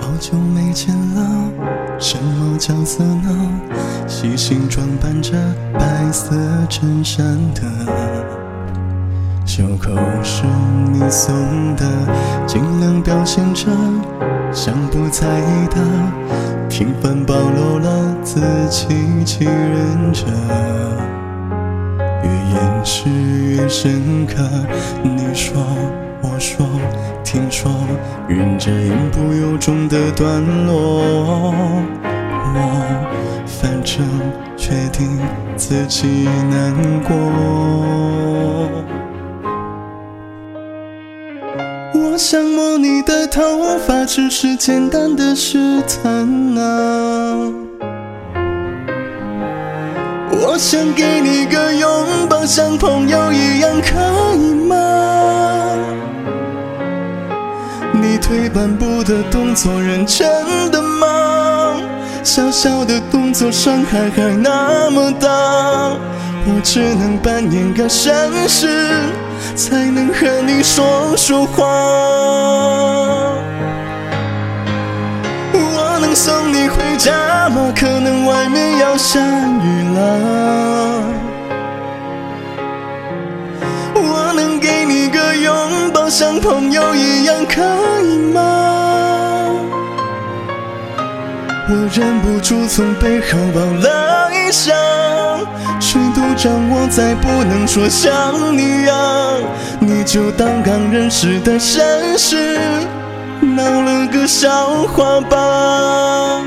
好久没见了，什么角色呢？细心装扮着白色衬衫的，袖口是你送的，尽量表现着像不在意的，频繁暴露了自欺，欺人着。越掩饰越深刻，你说，我说，听说，忍着言不由衷的段落，我反正决定自己难过。我想摸你的头发，只是简单的试探啊。我想给你个拥抱，像朋友一样，可退半步的动作，认真的吗？小小的动作，伤害还那么大，我只能扮演个绅士，才能和你说说话。我能送你回家吗？可能外面要下雨了。朋友一样，可以吗？我忍不住从背后抱了一下，尺度掌握在不能说想你啊，你就当刚认识的绅士。闹了个笑话吧。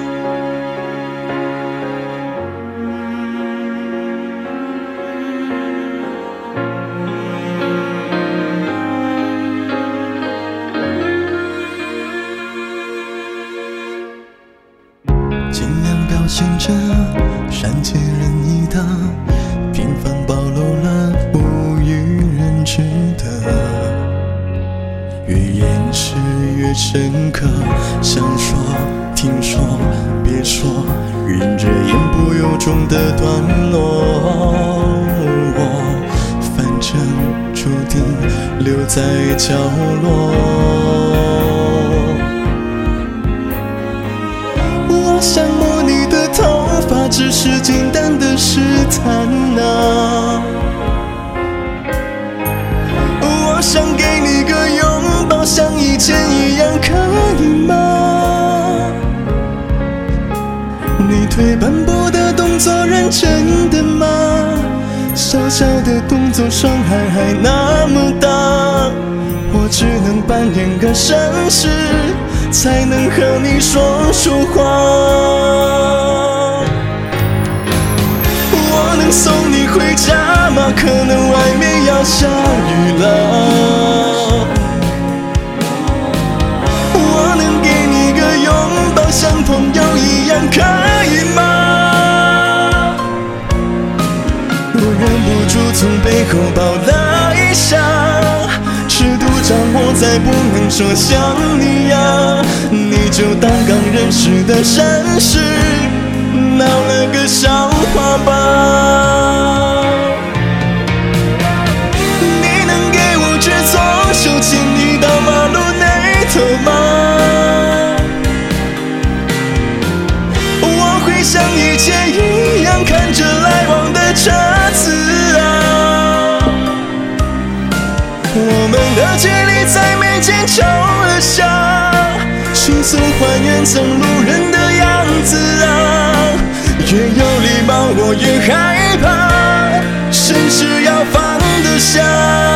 深刻，想说听说别说，忍着言不由衷的段落，我反正注定留在角落。我想摸你的头发，只是简单的试探你退半步的动作，认真的吗？小小的动作，伤害还那么大，我只能扮演个绅士，才能和你说说话。我能送你回家吗？可能外面要下雨了。再不能说想你呀，你就当刚认识的绅士。闹了个笑话吧。你能给我只左手牵你到马路那头吗？我会像以前一样看着来往的车的距离在眉间抽了下，迅速还原成路人的样子啊。越有礼貌，我越害怕，甚至要放得下。